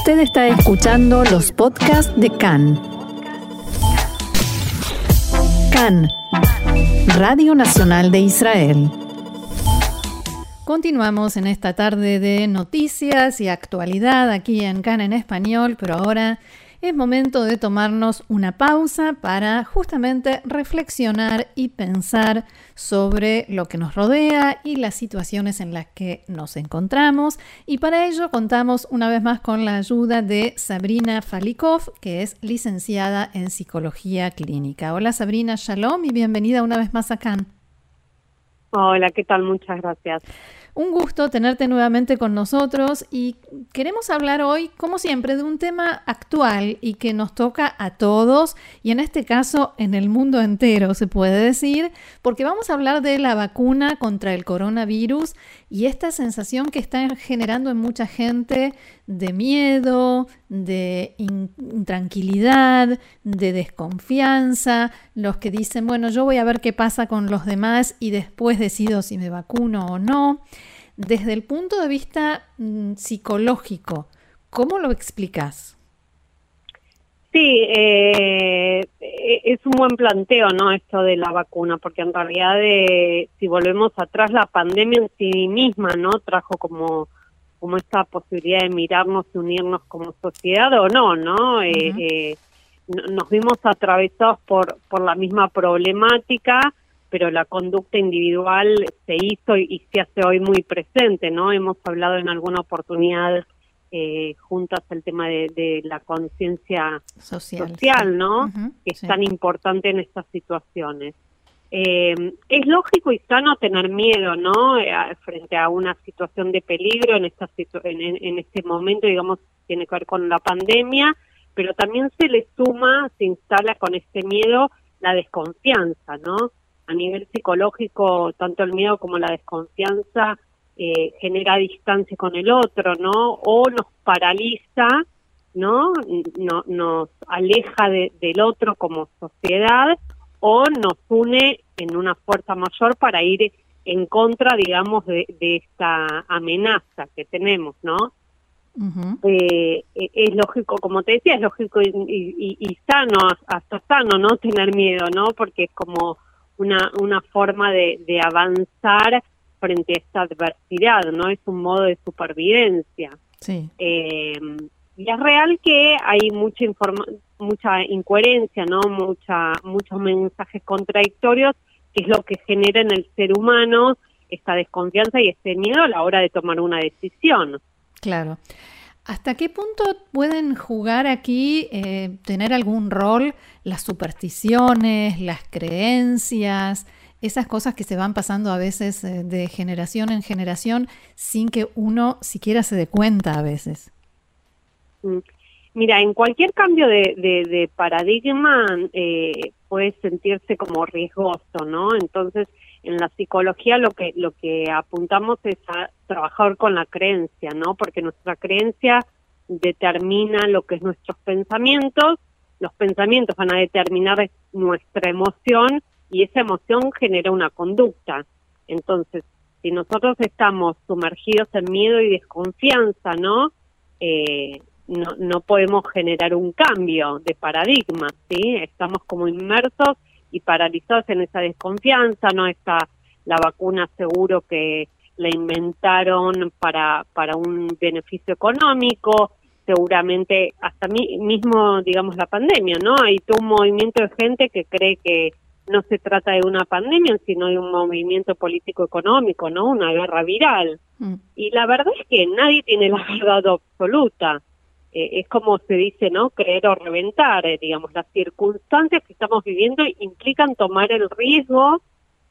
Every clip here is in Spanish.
Usted está escuchando los podcasts de CAN. CAN, Radio Nacional de Israel. Continuamos en esta tarde de noticias y actualidad aquí en CAN en español, pero ahora es momento de tomarnos una pausa para justamente reflexionar y pensar sobre lo que nos rodea y las situaciones en las que nos encontramos. Y para ello contamos una vez más con la ayuda de Sabrina Falikov, que es licenciada en psicología clínica. Hola Sabrina, shalom y bienvenida una vez más a CAN. Hola, ¿qué tal? Muchas gracias. Un gusto tenerte nuevamente con nosotros y queremos hablar hoy, como siempre, de un tema actual y que nos toca a todos y en este caso en el mundo entero, se puede decir, porque vamos a hablar de la vacuna contra el coronavirus y esta sensación que está generando en mucha gente de miedo, de intranquilidad, de desconfianza, los que dicen, bueno, yo voy a ver qué pasa con los demás y después decido si me vacuno o no. Desde el punto de vista mm, psicológico, ¿cómo lo explicas? Sí, eh, e-, es un buen planteo, ¿no? Esto de la vacuna, porque en realidad, eh, si volvemos atrás, la pandemia en sí misma, ¿no? Trajo como como esta posibilidad de mirarnos y unirnos como sociedad o no, ¿no? Eh, nos vimos atravesados por por la misma problemática pero la conducta individual se hizo y, se hace hoy muy presente, ¿no? Hemos hablado en alguna oportunidad eh, juntas el tema de, la conciencia social, ¿no? que es tan importante en estas situaciones. Eh, es lógico y sano tener miedo, ¿no? Eh, frente a una situación de peligro en, esta en este momento, digamos, tiene que ver con la pandemia, pero también se le suma, se instala con este miedo la desconfianza, ¿no? a nivel psicológico, tanto el miedo como la desconfianza eh, genera distancia con el otro, ¿no? O nos paraliza, ¿no? no nos aleja del otro como sociedad o nos une en una fuerza mayor para ir en contra, digamos, de, esta amenaza que tenemos, ¿no? Eh, e, es lógico, como te decía, es lógico y, y, sano, hasta sano, ¿no? Tener miedo, ¿no? Porque es como una, una forma de, de avanzar frente a esta adversidad, ¿no? Es un modo de supervivencia. Sí. Eh, y es real que hay mucha mucha incoherencia, ¿no? Mucha, muchos mensajes contradictorios, que es lo que genera en el ser humano esta desconfianza y este miedo a la hora de tomar una decisión. Claro. ¿Hasta qué punto pueden jugar aquí, eh, tener algún rol las supersticiones, las creencias, esas cosas que se van pasando a veces eh, de generación en generación sin que uno siquiera se dé cuenta a veces? Mm. Mira, en cualquier cambio de, paradigma eh, puede sentirse como riesgoso, ¿no? Entonces, en la psicología lo que lo que apuntamos es a trabajar con la creencia, ¿no? Porque nuestra creencia determina lo que es nuestros pensamientos, los pensamientos van a determinar nuestra emoción y esa emoción genera una conducta. Entonces, si nosotros estamos sumergidos en miedo y desconfianza, ¿no? Eh, no, no podemos generar un cambio de paradigma, ¿sí? Estamos como inmersos y paralizados en esa desconfianza, no está la vacuna seguro que la inventaron para, para un beneficio económico, seguramente hasta mí, mismo, digamos, la pandemia, ¿no? Hay todo un movimiento de gente que cree que no se trata de una pandemia, sino de un movimiento político-económico, ¿no? Una guerra viral. Mm. Y la verdad es que nadie tiene la verdad absoluta. Eh, es como se dice, ¿no? Creer o reventar, eh, digamos, las circunstancias que estamos viviendo implican tomar el riesgo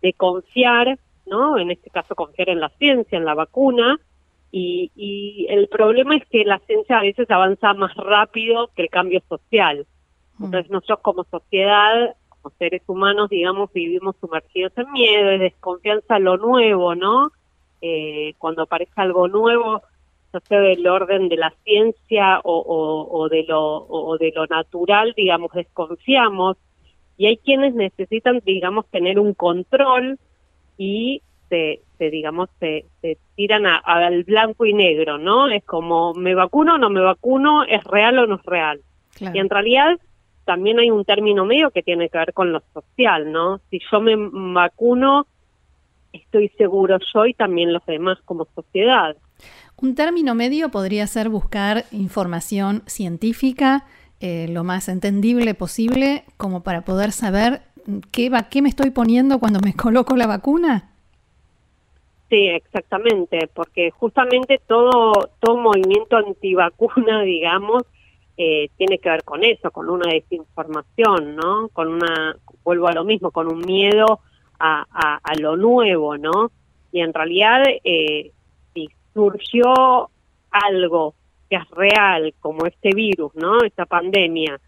de confiar, ¿no? En este caso confiar en la ciencia, en la vacuna, y, y el problema es que la ciencia a veces avanza más rápido que el cambio social. Mm. Entonces nosotros como sociedad, como seres humanos, digamos, vivimos sumergidos en miedo, en desconfianza a lo nuevo, ¿no? Eh, cuando aparece algo nuevo, sea del orden de la ciencia o, de lo, o de lo natural, digamos, desconfiamos. Y hay quienes necesitan, digamos, tener un control y se, se digamos, se, se tiran al blanco y negro, ¿no? Es como, ¿me vacuno o no me vacuno? ¿Es real o no es real? Y en realidad también hay un término medio que tiene que ver con lo social, ¿no? Si yo me vacuno, estoy seguro yo y también los demás como sociedad. Un término medio podría ser buscar información científica eh, lo más entendible posible como para poder saber qué, va, qué me estoy poniendo cuando me coloco la vacuna. Sí, exactamente, porque justamente todo, todo movimiento antivacuna, digamos, eh, tiene que ver con eso, con una desinformación, ¿no? Con una, vuelvo a lo mismo, con un miedo a, a, lo nuevo, ¿no? Y en realidad, eh, surgió algo que es real, como este virus, ¿no? Esta pandemia,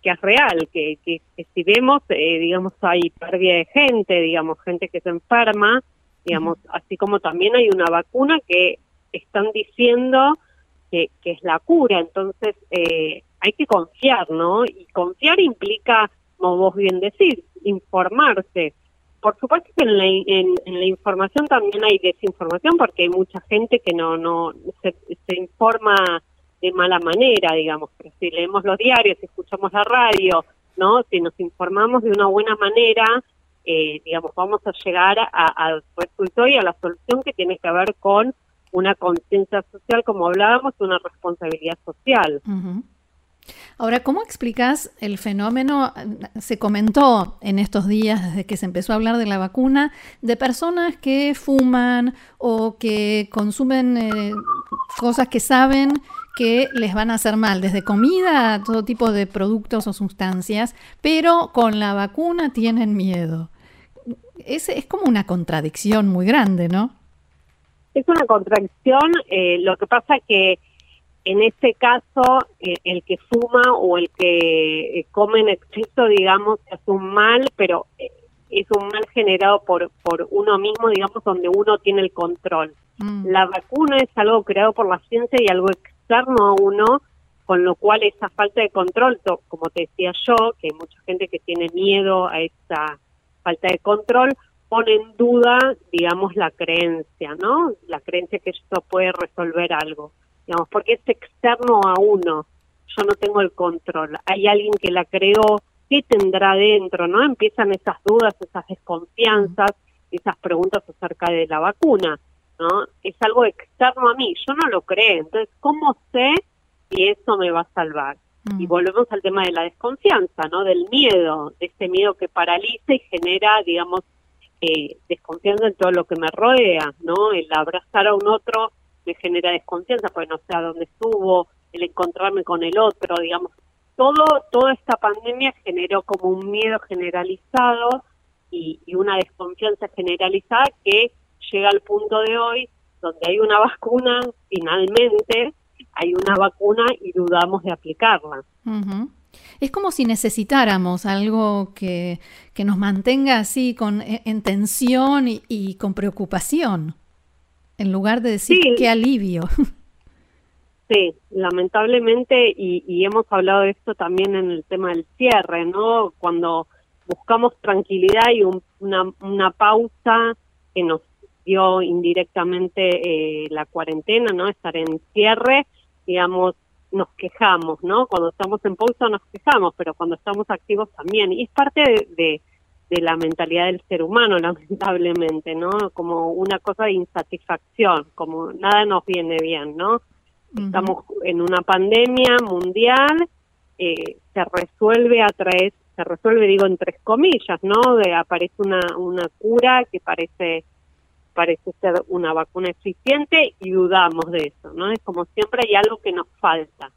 que es real, que, que, si vemos, eh, digamos, hay pérdida de gente, digamos, gente que se enferma, digamos, así como también hay una vacuna que están diciendo que, que es la cura, entonces eh, hay que confiar, ¿no? Y confiar implica, como vos bien decís, informarse. Por supuesto que en la, en, la información también hay desinformación porque hay mucha gente que no no se, se informa de mala manera, digamos, pero si leemos los diarios, si escuchamos la radio, ¿no? Si nos informamos de una buena manera, eh, digamos, vamos a llegar al resultado y a la solución que tiene que ver con una conciencia social, como hablábamos, una responsabilidad social. Ahora, ¿cómo explicas el fenómeno? Se comentó en estos días, desde que se empezó a hablar de la vacuna, de personas que fuman o que consumen eh, cosas que saben que les van a hacer mal, desde comida a todo tipo de productos o sustancias, pero con la vacuna tienen miedo. Es, es como una contradicción muy grande, ¿no? Es una contradicción, eh, lo que pasa que en este caso eh, el que fuma o el que eh, come en exceso, digamos, es un mal, pero es un mal generado por, por uno mismo, digamos, donde uno tiene el control. Mm. La vacuna es algo creado por la ciencia y algo externo a uno, con lo cual esa falta de control, como te decía yo, que hay mucha gente que tiene miedo a esa falta de control, pone en duda, digamos, la creencia, ¿no? La creencia que esto puede resolver algo, digamos, porque es externo a uno, yo no tengo el control, hay alguien que la creó, ¿qué tendrá dentro, no? Empiezan esas dudas, esas desconfianzas, esas preguntas acerca de la vacuna, ¿no? Es algo externo a mí, yo no lo creo, entonces, ¿cómo sé si eso me va a salvar? Y volvemos al tema de la desconfianza, ¿no? Del miedo, de ese miedo que paraliza y genera, digamos, eh, desconfianza en todo lo que me rodea, ¿no? El abrazar a un otro genera desconfianza porque no sé a dónde estuvo, el encontrarme con el otro, digamos, todo, toda esta pandemia generó como un miedo generalizado y, y una desconfianza generalizada que llega al punto de hoy donde hay una vacuna, finalmente hay una vacuna y dudamos de aplicarla. Es como si necesitáramos algo que, que nos mantenga así con, e, en tensión y, con preocupación, en lugar de decir qué alivio. Sí, lamentablemente, y, y hemos hablado de esto también en el tema del cierre, ¿no? Cuando buscamos tranquilidad y una, una pausa que nos dio indirectamente eh, la cuarentena, ¿no? Estar en cierre, digamos, nos quejamos, ¿no? Cuando estamos en pausa nos quejamos, pero cuando estamos activos también. Y es parte de, de, la mentalidad del ser humano, lamentablemente, ¿no? Como una cosa de insatisfacción, como nada nos viene bien, ¿no? Estamos en una pandemia mundial, eh, se resuelve a través, se resuelve, digo, en tres comillas, ¿no? De, aparece una, una cura que parece parece ser una vacuna eficiente y dudamos de eso, ¿no? Es como siempre hay algo que nos falta.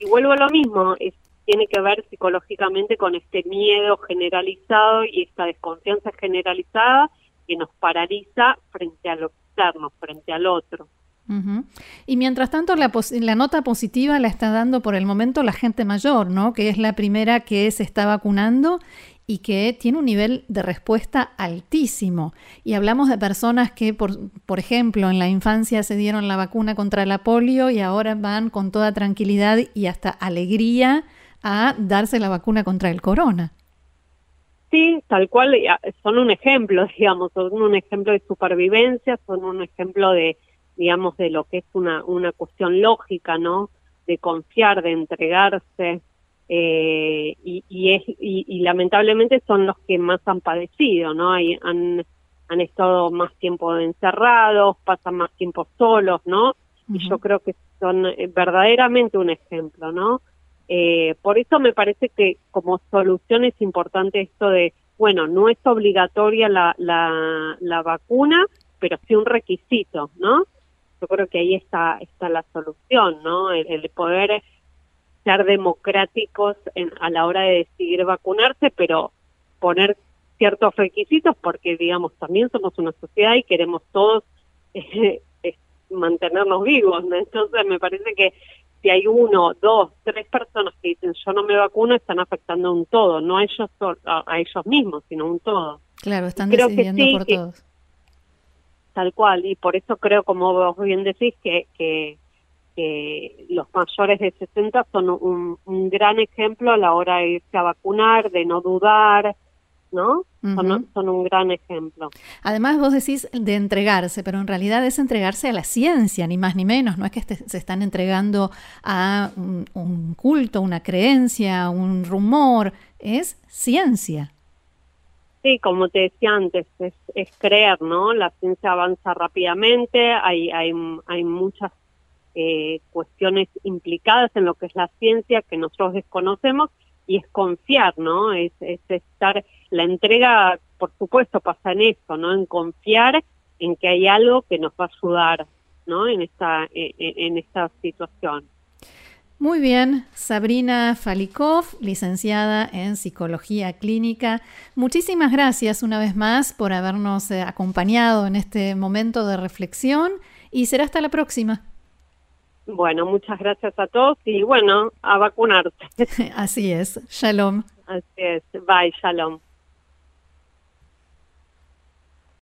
Y vuelvo a lo mismo, es, tiene que ver psicológicamente con este miedo generalizado y esta desconfianza generalizada que nos paraliza frente a lo externo, frente al otro. Y mientras tanto, la, la, nota positiva la está dando por el momento la gente mayor, ¿no? Que es la primera que se está vacunando y que tiene un nivel de respuesta altísimo. Y hablamos de personas que, por, por, ejemplo, en la infancia se dieron la vacuna contra la polio y ahora van con toda tranquilidad y hasta alegría a darse la vacuna contra el corona. Sí, tal cual, son un ejemplo, digamos, son un ejemplo de supervivencia, son un ejemplo de, digamos, de lo que es una, una cuestión lógica, ¿no? De confiar, de entregarse, eh, y, y, es, y, lamentablemente son los que más han padecido, ¿no? Hay, han, han estado más tiempo encerrados, pasan más tiempo solos, ¿no? Y yo creo que son eh, verdaderamente un ejemplo, ¿no? Eh, por eso me parece que como solución es importante esto de, bueno, no es obligatoria la, la, la vacuna, pero sí un requisito, ¿no? Yo creo que ahí está, está la solución, ¿no? El, poder ser democráticos en, a la hora de decidir vacunarse, pero poner ciertos requisitos porque, digamos, también somos una sociedad y queremos todos eh, mantenernos vivos, ¿no? Entonces me parece que si hay uno, dos, tres personas que dicen yo no me vacuno, están afectando un todo, no a ellos, a, ellos mismos, sino un todo. Claro, están decidiendo por todos. Tal cual, y por eso creo, como vos bien decís, que, que, los mayores de 60 son un, un gran ejemplo a la hora de irse a vacunar, de no dudar, ¿no? son, un gran ejemplo. Además, vos decís de entregarse, pero en realidad es entregarse a la ciencia, ni más ni menos. No es que se están entregando a un, culto, una creencia, un rumor, es ciencia. Sí, como te decía antes, es, es creer, ¿no? La ciencia avanza rápidamente, hay, hay, hay muchas eh, cuestiones implicadas en lo que es la ciencia que nosotros desconocemos y es confiar, ¿no? Es, es estar, la entrega, por supuesto, pasa en eso, ¿no? En confiar en que hay algo que nos va a ayudar, ¿no? En esta, en, en esta situación. Muy bien, Sabrina Falikov, licenciada en Psicología Clínica. Muchísimas gracias una vez más por habernos eh, acompañado en este momento de reflexión y será hasta la próxima. Bueno, muchas gracias a todos y bueno, a vacunarse. Así es. Shalom. Así es. Bye, shalom.